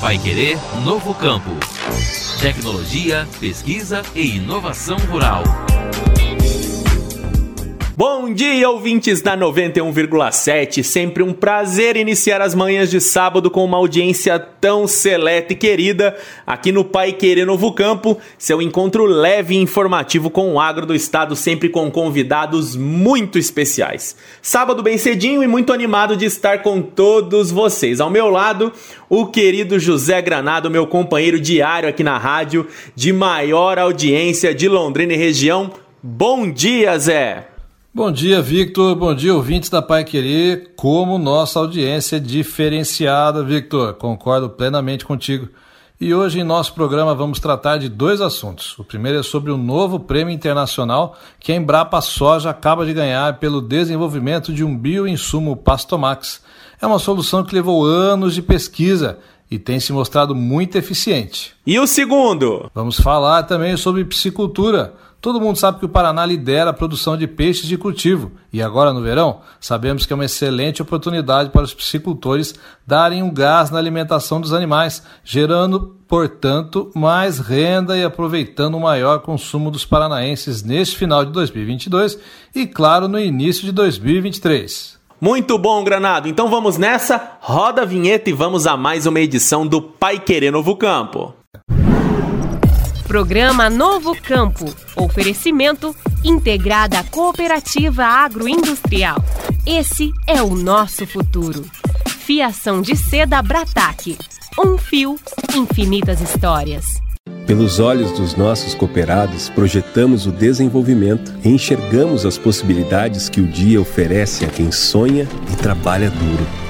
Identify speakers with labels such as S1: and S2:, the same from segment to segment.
S1: Vai Querer Novo Campo. Tecnologia, pesquisa e inovação rural.
S2: Bom dia, ouvintes da 91,7. Sempre um prazer iniciar as manhãs de sábado com uma audiência tão seleta e querida aqui no Pai Querer Novo Campo. Seu encontro leve e informativo com o agro do estado, sempre com convidados muito especiais. Sábado bem cedinho e muito animado de estar com todos vocês. Ao meu lado, o querido José Granado, meu companheiro diário aqui na rádio, de maior audiência de Londrina e região. Bom dia, Zé!
S3: Bom dia, Victor. Bom dia, ouvintes da Pai Querer. Como nossa audiência é diferenciada, Victor. Concordo plenamente contigo. E hoje em nosso programa vamos tratar de dois assuntos. O primeiro é sobre o novo prêmio internacional que a Embrapa Soja acaba de ganhar pelo desenvolvimento de um bioinsumo Pastomax. É uma solução que levou anos de pesquisa e tem se mostrado muito eficiente.
S2: E o segundo?
S3: Vamos falar também sobre piscicultura Todo mundo sabe que o Paraná lidera a produção de peixes de cultivo e agora no verão sabemos que é uma excelente oportunidade para os piscicultores darem um gás na alimentação dos animais, gerando, portanto, mais renda e aproveitando o maior consumo dos paranaenses neste final de 2022 e, claro, no início de 2023.
S2: Muito bom, Granado. Então vamos nessa, roda a vinheta e vamos a mais uma edição do Pai Querer Novo Campo.
S4: Programa Novo Campo. Oferecimento Integrada Cooperativa Agroindustrial. Esse é o nosso futuro. Fiação de seda Brataque. Um fio, infinitas histórias.
S5: Pelos olhos dos nossos cooperados, projetamos o desenvolvimento e enxergamos as possibilidades que o dia oferece a quem sonha e trabalha duro.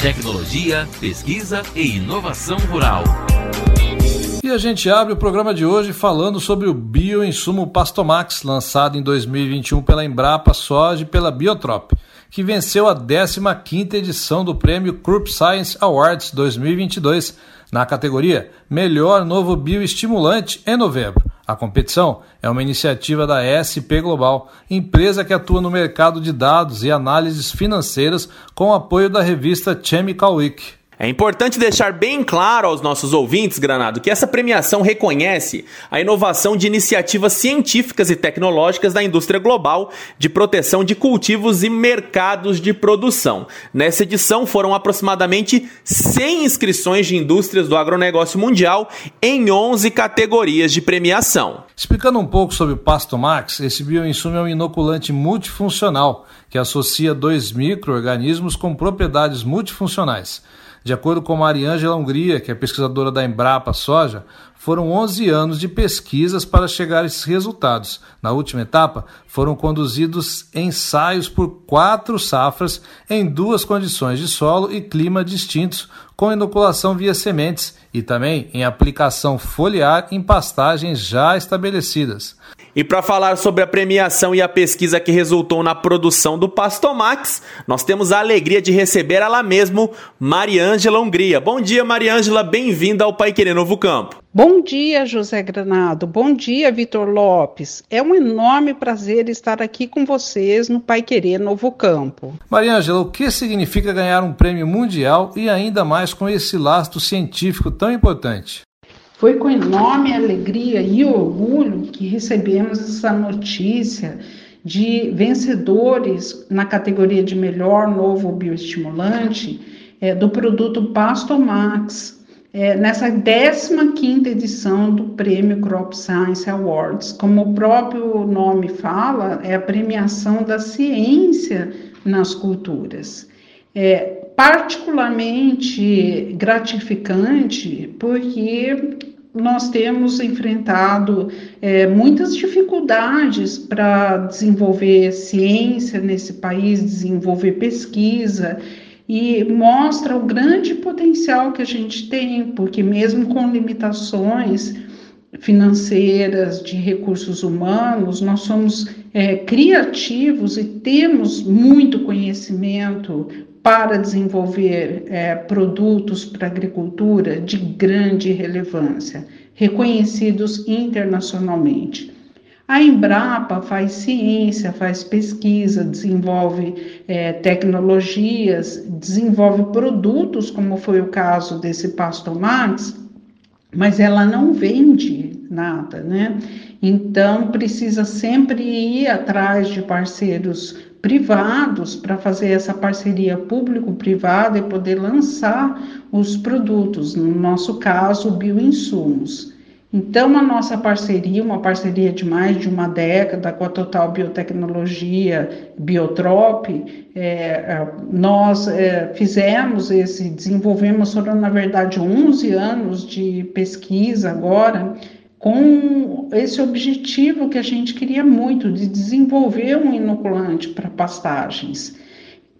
S1: tecnologia, pesquisa e inovação rural.
S3: E a gente abre o programa de hoje falando sobre o bioinsumo Pastomax, lançado em 2021 pela Embrapa Soja e pela Biotrop, que venceu a 15ª edição do prêmio Crop Science Awards 2022 na categoria Melhor Novo Bioestimulante em novembro. A competição é uma iniciativa da SP Global, empresa que atua no mercado de dados e análises financeiras com apoio da revista Chemical Week.
S2: É importante deixar bem claro aos nossos ouvintes, Granado, que essa premiação reconhece a inovação de iniciativas científicas e tecnológicas da indústria global de proteção de cultivos e mercados de produção. Nessa edição foram aproximadamente 100 inscrições de indústrias do agronegócio mundial em 11 categorias de premiação.
S3: Explicando um pouco sobre o Pasto Max, esse bioinsumo é um inoculante multifuncional que associa dois micro-organismos com propriedades multifuncionais. De acordo com Mariângela Hungria, que é pesquisadora da Embrapa Soja, foram 11 anos de pesquisas para chegar a esses resultados. Na última etapa, foram conduzidos ensaios por quatro safras em duas condições de solo e clima distintos, com inoculação via sementes e também em aplicação foliar em pastagens já estabelecidas.
S2: E para falar sobre a premiação e a pesquisa que resultou na produção do Pastomax, nós temos a alegria de receber ela mesmo, Mariângela Hungria. Bom dia, Mariângela, bem-vinda ao Pai Querer Novo Campo.
S6: Bom dia, José Granado. Bom dia, Vitor Lopes. É um enorme prazer estar aqui com vocês no Pai Querer Novo Campo.
S3: Mariângela, o que significa ganhar um prêmio mundial e ainda mais com esse lastro científico tão importante?
S6: Foi com enorme alegria e orgulho que recebemos essa notícia de vencedores na categoria de melhor novo bioestimulante é, do produto Pastomax, é, nessa 15 edição do Prêmio Crop Science Awards. Como o próprio nome fala, é a premiação da ciência nas culturas. É particularmente gratificante porque nós temos enfrentado é, muitas dificuldades para desenvolver ciência nesse país, desenvolver pesquisa, e mostra o grande potencial que a gente tem, porque mesmo com limitações financeiras, de recursos humanos, nós somos é, criativos e temos muito conhecimento para desenvolver é, produtos para agricultura de grande relevância, reconhecidos internacionalmente. A Embrapa faz ciência, faz pesquisa, desenvolve é, tecnologias, desenvolve produtos, como foi o caso desse Pastomax, mas ela não vende nada, né? Então precisa sempre ir atrás de parceiros privados para fazer essa parceria público-privada e poder lançar os produtos, no nosso caso, bioinsumos. Então, a nossa parceria, uma parceria de mais de uma década com a Total Biotecnologia Biotrop, é, é, nós é, fizemos esse, desenvolvemos, foram na verdade 11 anos de pesquisa agora, com esse objetivo que a gente queria muito, de desenvolver um inoculante para pastagens.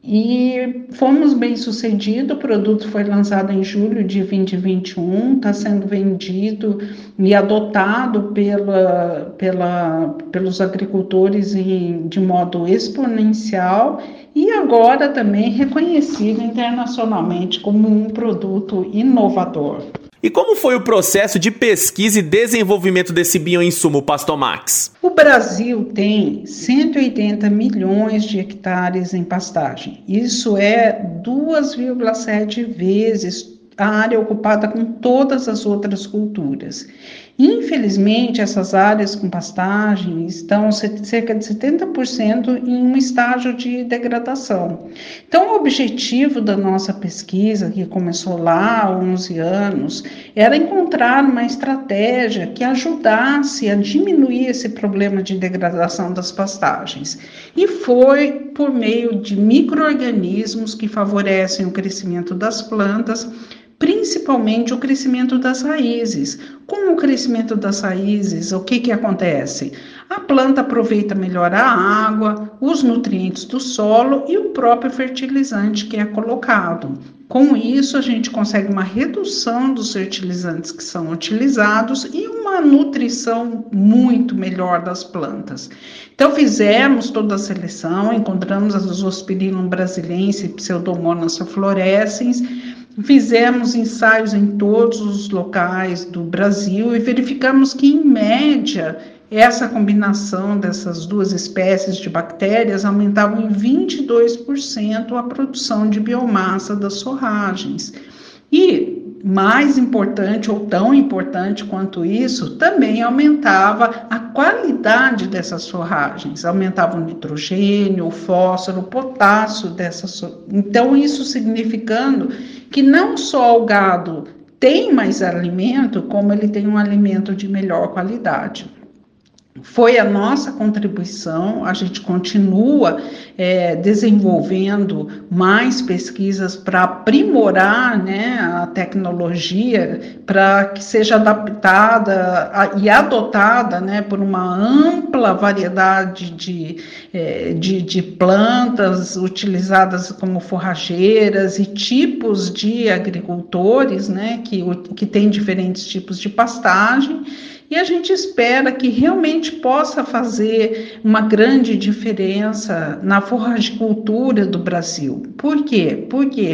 S6: E fomos bem sucedidos, o produto foi lançado em julho de 2021, está sendo vendido e adotado pela, pela, pelos agricultores em, de modo exponencial e agora também reconhecido internacionalmente como um produto inovador.
S2: E como foi o processo de pesquisa e desenvolvimento desse bioinsumo, Pastomax?
S6: O Brasil tem 180 milhões de hectares em pastagem. Isso é 2,7 vezes a área ocupada com todas as outras culturas. Infelizmente, essas áreas com pastagem estão cerca de 70% em um estágio de degradação. Então, o objetivo da nossa pesquisa, que começou lá há 11 anos, era encontrar uma estratégia que ajudasse a diminuir esse problema de degradação das pastagens. E foi por meio de microorganismos que favorecem o crescimento das plantas principalmente o crescimento das raízes. Com o crescimento das raízes, o que, que acontece? A planta aproveita melhor a água, os nutrientes do solo e o próprio fertilizante que é colocado. Com isso, a gente consegue uma redução dos fertilizantes que são utilizados e uma nutrição muito melhor das plantas. Então, fizemos toda a seleção, encontramos as Zospirillum brasilense e Pseudomonas fluorescens, Fizemos ensaios em todos os locais do Brasil e verificamos que, em média, essa combinação dessas duas espécies de bactérias aumentava em 22% a produção de biomassa das forragens. E mais importante ou tão importante quanto isso, também aumentava a qualidade dessas forragens, aumentava o nitrogênio, o fósforo, o potássio dessas. Então, isso significando que não só o gado tem mais alimento, como ele tem um alimento de melhor qualidade foi a nossa contribuição. A gente continua é, desenvolvendo mais pesquisas para aprimorar né, a tecnologia, para que seja adaptada a, e adotada né, por uma ampla variedade de, é, de, de plantas utilizadas como forrageiras e tipos de agricultores né, que, que têm diferentes tipos de pastagem e a gente espera que realmente possa fazer uma grande diferença na forragicultura do Brasil. Por quê? Porque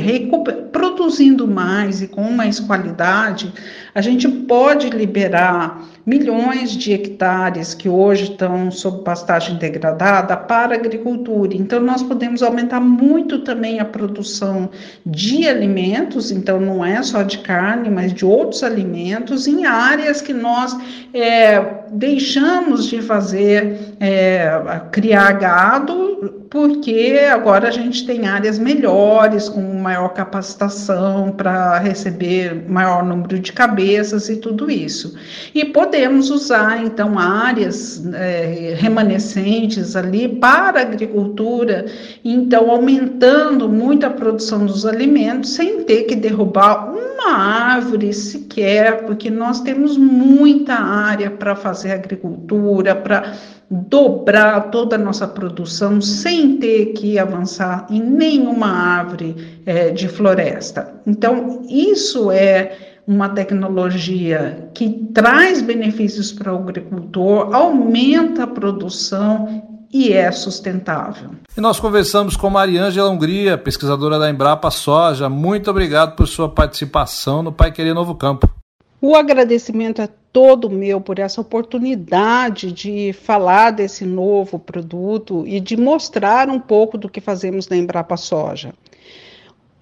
S6: produzindo mais e com mais qualidade, a gente pode liberar milhões de hectares que hoje estão sob pastagem degradada para a agricultura. Então, nós podemos aumentar muito também a produção de alimentos, então não é só de carne, mas de outros alimentos, em áreas que nós é, deixamos de fazer, é, criar gado porque agora a gente tem áreas melhores, com maior capacitação para receber maior número de cabeças e tudo isso. E podemos usar, então, áreas é, remanescentes ali para a agricultura, então aumentando muito a produção dos alimentos, sem ter que derrubar uma árvore sequer, porque nós temos muita área para fazer agricultura, para dobrar toda a nossa produção sem ter que avançar em nenhuma árvore é, de floresta. Então, isso é uma tecnologia que traz benefícios para o agricultor, aumenta a produção e é sustentável.
S3: E nós conversamos com Mariângela Hungria, pesquisadora da Embrapa Soja. Muito obrigado por sua participação no Pai Querer Novo Campo.
S6: O agradecimento é todo meu por essa oportunidade de falar desse novo produto e de mostrar um pouco do que fazemos na Embrapa Soja.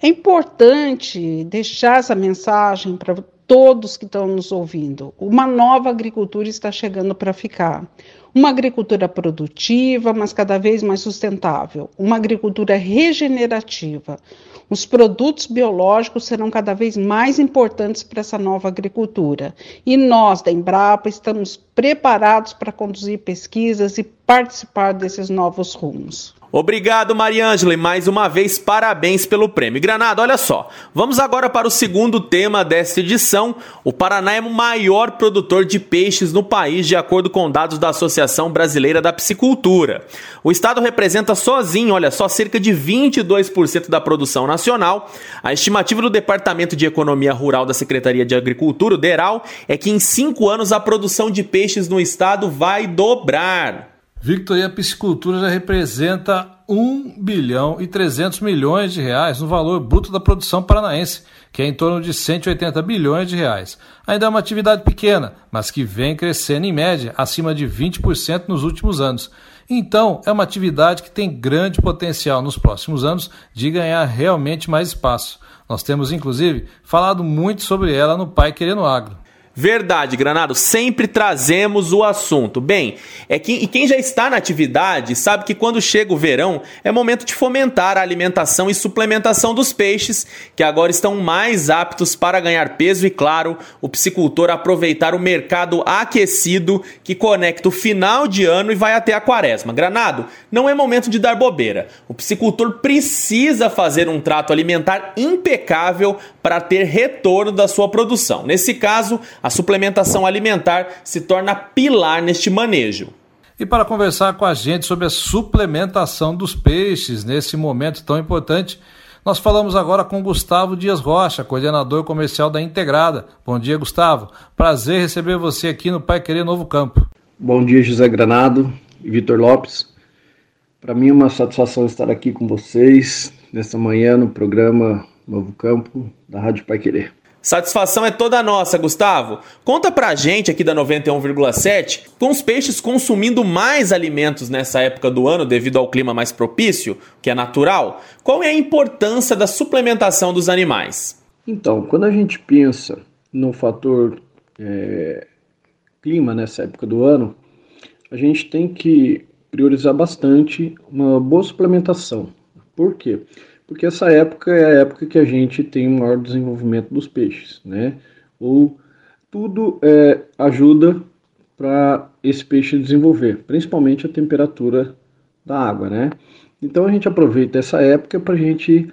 S6: É importante deixar essa mensagem para todos que estão nos ouvindo. Uma nova agricultura está chegando para ficar. Uma agricultura produtiva, mas cada vez mais sustentável. Uma agricultura regenerativa. Os produtos biológicos serão cada vez mais importantes para essa nova agricultura. E nós, da Embrapa, estamos preparados para conduzir pesquisas e participar desses novos rumos.
S2: Obrigado, Mariângela, e mais uma vez parabéns pelo prêmio. Granada, olha só, vamos agora para o segundo tema desta edição. O Paraná é o maior produtor de peixes no país, de acordo com dados da Associação Brasileira da Piscicultura. O estado representa sozinho, olha só, cerca de 22% da produção nacional. A estimativa do Departamento de Economia Rural da Secretaria de Agricultura, o DERAL, é que em cinco anos a produção de peixes no estado vai dobrar.
S3: Victor, e a piscicultura já representa 1 bilhão e 300 milhões de reais no valor bruto da produção paranaense, que é em torno de 180 bilhões de reais. Ainda é uma atividade pequena, mas que vem crescendo em média acima de 20% nos últimos anos. Então, é uma atividade que tem grande potencial nos próximos anos de ganhar realmente mais espaço. Nós temos, inclusive, falado muito sobre ela no Pai Querendo Agro.
S2: Verdade, Granado, sempre trazemos o assunto. Bem, é que e quem já está na atividade sabe que quando chega o verão é momento de fomentar a alimentação e suplementação dos peixes, que agora estão mais aptos para ganhar peso e, claro, o piscicultor aproveitar o mercado aquecido que conecta o final de ano e vai até a quaresma. Granado, não é momento de dar bobeira. O piscicultor precisa fazer um trato alimentar impecável para ter retorno da sua produção. Nesse caso, a suplementação alimentar se torna pilar neste manejo.
S3: E para conversar com a gente sobre a suplementação dos peixes nesse momento tão importante, nós falamos agora com Gustavo Dias Rocha, coordenador comercial da Integrada. Bom dia, Gustavo. Prazer receber você aqui no Pai Querer Novo Campo.
S7: Bom dia, José Granado e Vitor Lopes. Para mim é uma satisfação estar aqui com vocês nesta manhã no programa Novo Campo da Rádio Pai Querer.
S2: Satisfação é toda nossa, Gustavo. Conta pra gente aqui da 91,7, com os peixes consumindo mais alimentos nessa época do ano devido ao clima mais propício, que é natural, qual é a importância da suplementação dos animais?
S7: Então, quando a gente pensa no fator é, clima nessa época do ano, a gente tem que priorizar bastante uma boa suplementação. Por quê? porque essa época é a época que a gente tem o maior desenvolvimento dos peixes, né? Ou tudo é, ajuda para esse peixe desenvolver, principalmente a temperatura da água, né? Então a gente aproveita essa época para a gente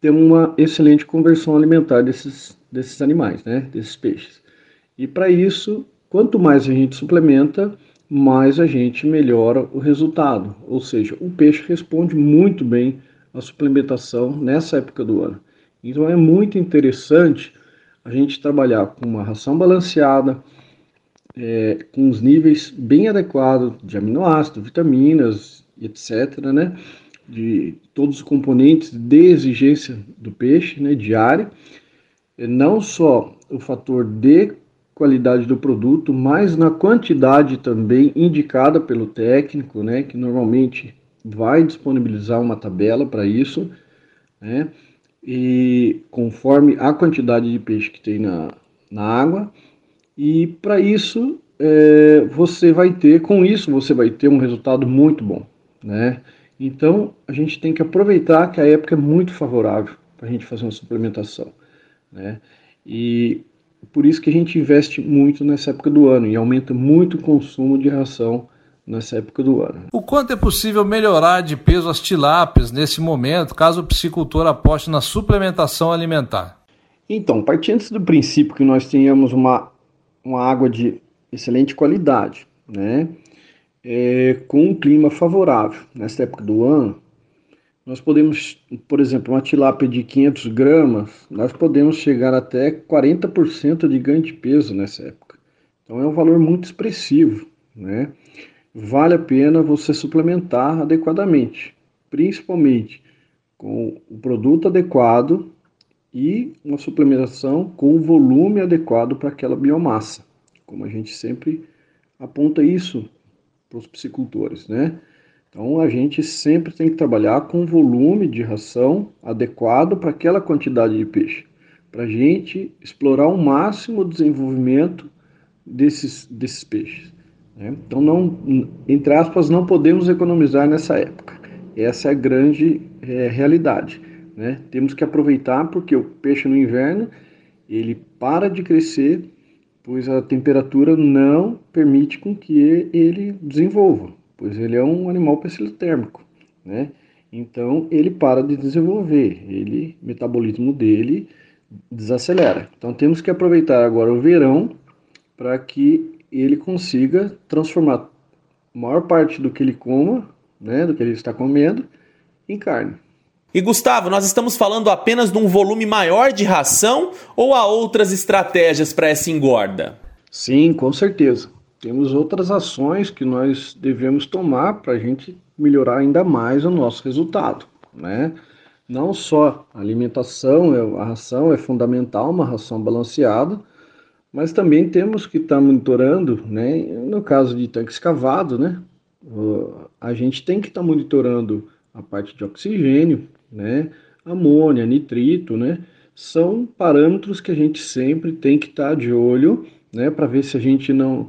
S7: ter uma excelente conversão alimentar desses, desses animais, né? Desses peixes. E para isso, quanto mais a gente suplementa, mais a gente melhora o resultado. Ou seja, o peixe responde muito bem a suplementação nessa época do ano. Então é muito interessante a gente trabalhar com uma ração balanceada, é, com os níveis bem adequados de aminoácidos, vitaminas, etc., né? De todos os componentes de exigência do peixe, né? Diária. Não só o fator de qualidade do produto, mas na quantidade também indicada pelo técnico, né? Que normalmente vai disponibilizar uma tabela para isso, né? E conforme a quantidade de peixe que tem na, na água, e para isso é, você vai ter, com isso você vai ter um resultado muito bom, né? Então, a gente tem que aproveitar que a época é muito favorável para a gente fazer uma suplementação. Né? E por isso que a gente investe muito nessa época do ano e aumenta muito o consumo de ração nessa época do ano.
S3: O quanto é possível melhorar de peso as tilápias nesse momento, caso o piscicultor aposte na suplementação alimentar?
S7: Então, partindo do princípio que nós tenhamos uma, uma água de excelente qualidade, né? É, com um clima favorável nessa época do ano, nós podemos, por exemplo, uma tilápia de 500 gramas, nós podemos chegar até 40% de ganho de peso nessa época. Então é um valor muito expressivo, né? Vale a pena você suplementar adequadamente, principalmente com o produto adequado e uma suplementação com o volume adequado para aquela biomassa, como a gente sempre aponta isso para os piscicultores, né? Então a gente sempre tem que trabalhar com volume de ração adequado para aquela quantidade de peixe, para a gente explorar ao máximo o desenvolvimento desses, desses peixes. Né? Então não, entre aspas, não podemos economizar nessa época. Essa é a grande é, realidade. Né? Temos que aproveitar porque o peixe no inverno ele para de crescer, pois a temperatura não permite com que ele desenvolva pois ele é um animal pecilotérmico, né? Então ele para de desenvolver, ele metabolismo dele desacelera. Então temos que aproveitar agora o verão para que ele consiga transformar a maior parte do que ele coma, né, do que ele está comendo, em carne.
S2: E Gustavo, nós estamos falando apenas de um volume maior de ração ou há outras estratégias para essa engorda?
S7: Sim, com certeza temos outras ações que nós devemos tomar para a gente melhorar ainda mais o nosso resultado, né? Não só a alimentação, é, a ração é fundamental, uma ração balanceada, mas também temos que estar tá monitorando, né? No caso de tanque escavado, né? A gente tem que estar tá monitorando a parte de oxigênio, né? Amônia, nitrito, né? São parâmetros que a gente sempre tem que estar tá de olho, né? Para ver se a gente não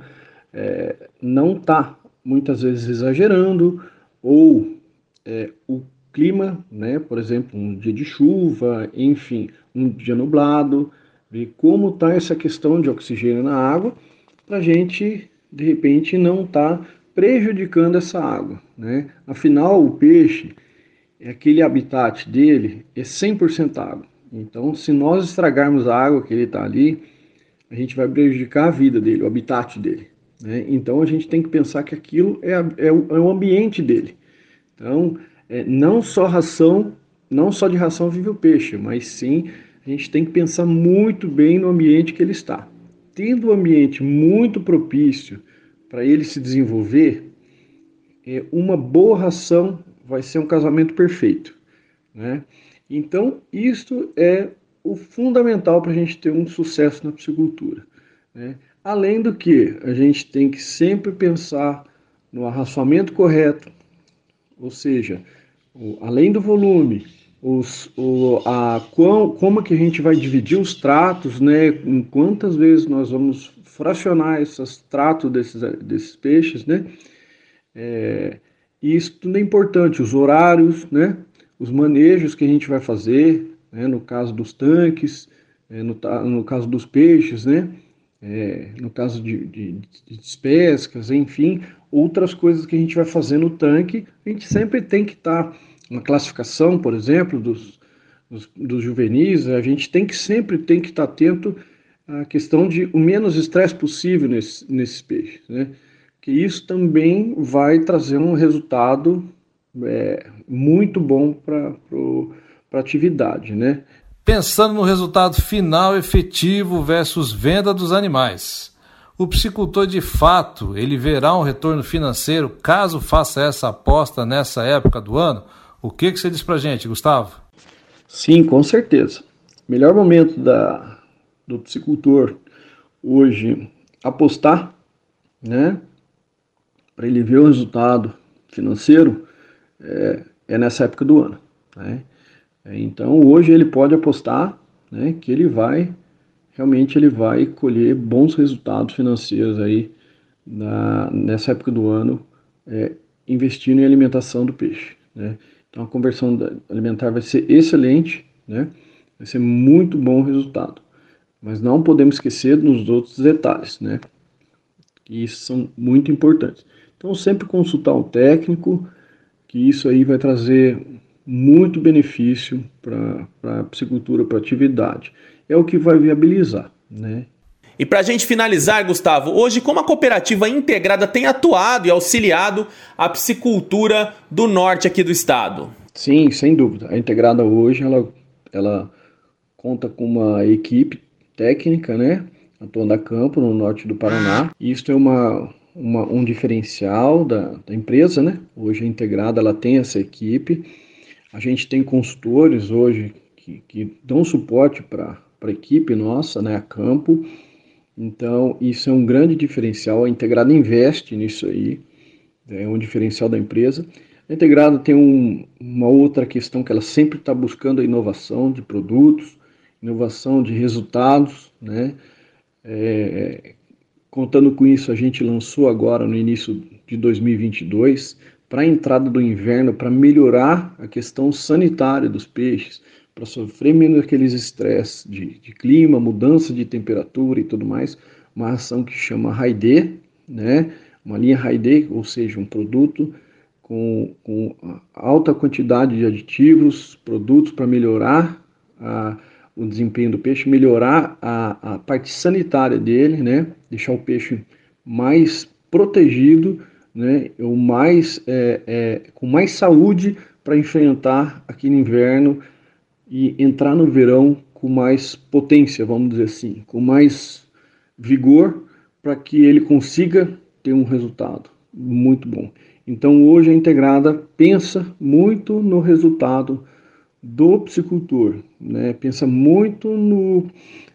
S7: é, não está muitas vezes exagerando, ou é, o clima, né, por exemplo, um dia de chuva, enfim, um dia nublado, ver como está essa questão de oxigênio na água, para a gente, de repente, não estar tá prejudicando essa água. Né? Afinal, o peixe, aquele habitat dele é 100% água. Então, se nós estragarmos a água que ele está ali, a gente vai prejudicar a vida dele, o habitat dele. Né? Então a gente tem que pensar que aquilo é, é, o, é o ambiente dele. Então, é, não só ração, não só de ração vive o peixe, mas sim a gente tem que pensar muito bem no ambiente que ele está. Tendo um ambiente muito propício para ele se desenvolver, é, uma boa ração vai ser um casamento perfeito. Né? Então, isto é o fundamental para a gente ter um sucesso na piscicultura. Né? Além do que, a gente tem que sempre pensar no arraçoamento correto, ou seja, o, além do volume, os, o, a, qual, como que a gente vai dividir os tratos, né? Em quantas vezes nós vamos fracionar esses tratos desses, desses peixes, né? É, isso tudo é importante, os horários, né? Os manejos que a gente vai fazer, né? no caso dos tanques, é, no, no caso dos peixes, né? é, no caso de, de, de despescas, enfim, outras coisas que a gente vai fazer no tanque, a gente sempre tem que estar tá, na classificação, por exemplo, dos, dos, dos, juvenis, a gente tem que sempre tem que estar tá atento à questão de o menos estresse possível nesse, nesses peixes, né? Que isso também vai trazer um resultado é, muito bom para a atividade, né?
S3: pensando no resultado final efetivo versus venda dos animais. O psicultor de fato, ele verá um retorno financeiro caso faça essa aposta nessa época do ano? O que, que você diz pra gente, Gustavo?
S7: Sim, com certeza. Melhor momento da, do psicultor hoje apostar, né, para ele ver o resultado financeiro é, é nessa época do ano, né? Então hoje ele pode apostar né, que ele vai realmente ele vai colher bons resultados financeiros aí na, nessa época do ano é, investindo em alimentação do peixe. Né? Então a conversão alimentar vai ser excelente, né? vai ser muito bom o resultado. Mas não podemos esquecer dos outros detalhes, né? Que são muito importantes. Então sempre consultar um técnico, que isso aí vai trazer muito benefício para a piscicultura, para a atividade. É o que vai viabilizar, né?
S2: E para a gente finalizar, Gustavo, hoje como a cooperativa integrada tem atuado e auxiliado a piscicultura do norte aqui do estado?
S7: Sim, sem dúvida. A integrada hoje ela, ela conta com uma equipe técnica, né, atuando a campo no norte do Paraná. Isso é uma, uma um diferencial da, da empresa, né? Hoje a integrada ela tem essa equipe. A gente tem consultores hoje que, que dão suporte para a equipe nossa, né, a campo. Então, isso é um grande diferencial. A Integrada investe nisso aí, é um diferencial da empresa. A Integrada tem um, uma outra questão que ela sempre está buscando a inovação de produtos, inovação de resultados, né? É, contando com isso, a gente lançou agora no início de 2022 para a entrada do inverno, para melhorar a questão sanitária dos peixes, para sofrer menos aqueles estresses de, de, clima, mudança de temperatura e tudo mais, uma ação que chama Raide, né? uma linha Raide, ou seja, um produto com, com alta quantidade de aditivos, produtos para melhorar a, o desempenho do peixe, melhorar a, a parte sanitária dele, né? deixar o peixe mais protegido, né? o mais, é, é, com mais saúde para enfrentar aquele inverno e entrar no verão com mais potência, vamos dizer assim, com mais vigor, para que ele consiga ter um resultado muito bom. Então hoje a integrada pensa muito no resultado do psicultor, né? pensa muito no,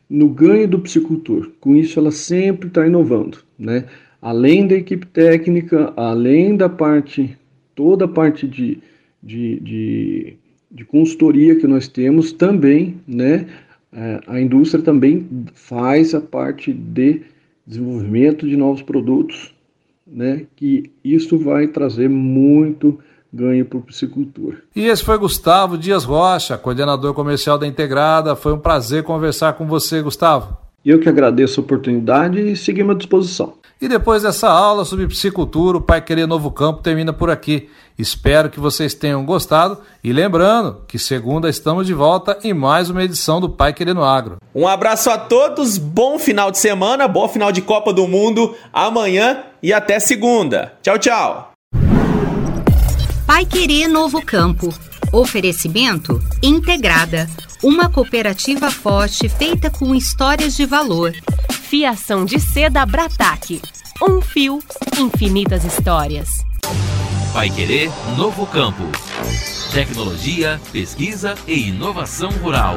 S7: no ganho do psicultor. Com isso ela sempre está inovando, né? além da equipe técnica, além da parte, toda a parte de, de, de de consultoria que nós temos também, né, é, a indústria também faz a parte de desenvolvimento de novos produtos, né, que isso vai trazer muito ganho para o piscicultor.
S3: E esse foi Gustavo Dias Rocha, coordenador comercial da Integrada. Foi um prazer conversar com você, Gustavo.
S7: Eu que agradeço a oportunidade e seguimos à disposição.
S3: E depois dessa aula sobre psicultura, o Pai Querer Novo Campo termina por aqui. Espero que vocês tenham gostado e lembrando que segunda estamos de volta em mais uma edição do Pai Querendo Agro.
S2: Um abraço a todos, bom final de semana, bom final de Copa do Mundo amanhã e até segunda. Tchau, tchau.
S8: Pai Querer Novo Campo. Oferecimento Integrada, uma cooperativa forte feita com histórias de valor.
S4: Fiação de seda Brataque. Um fio, infinitas histórias.
S1: Vai Querer Novo Campo. Tecnologia, pesquisa e inovação rural.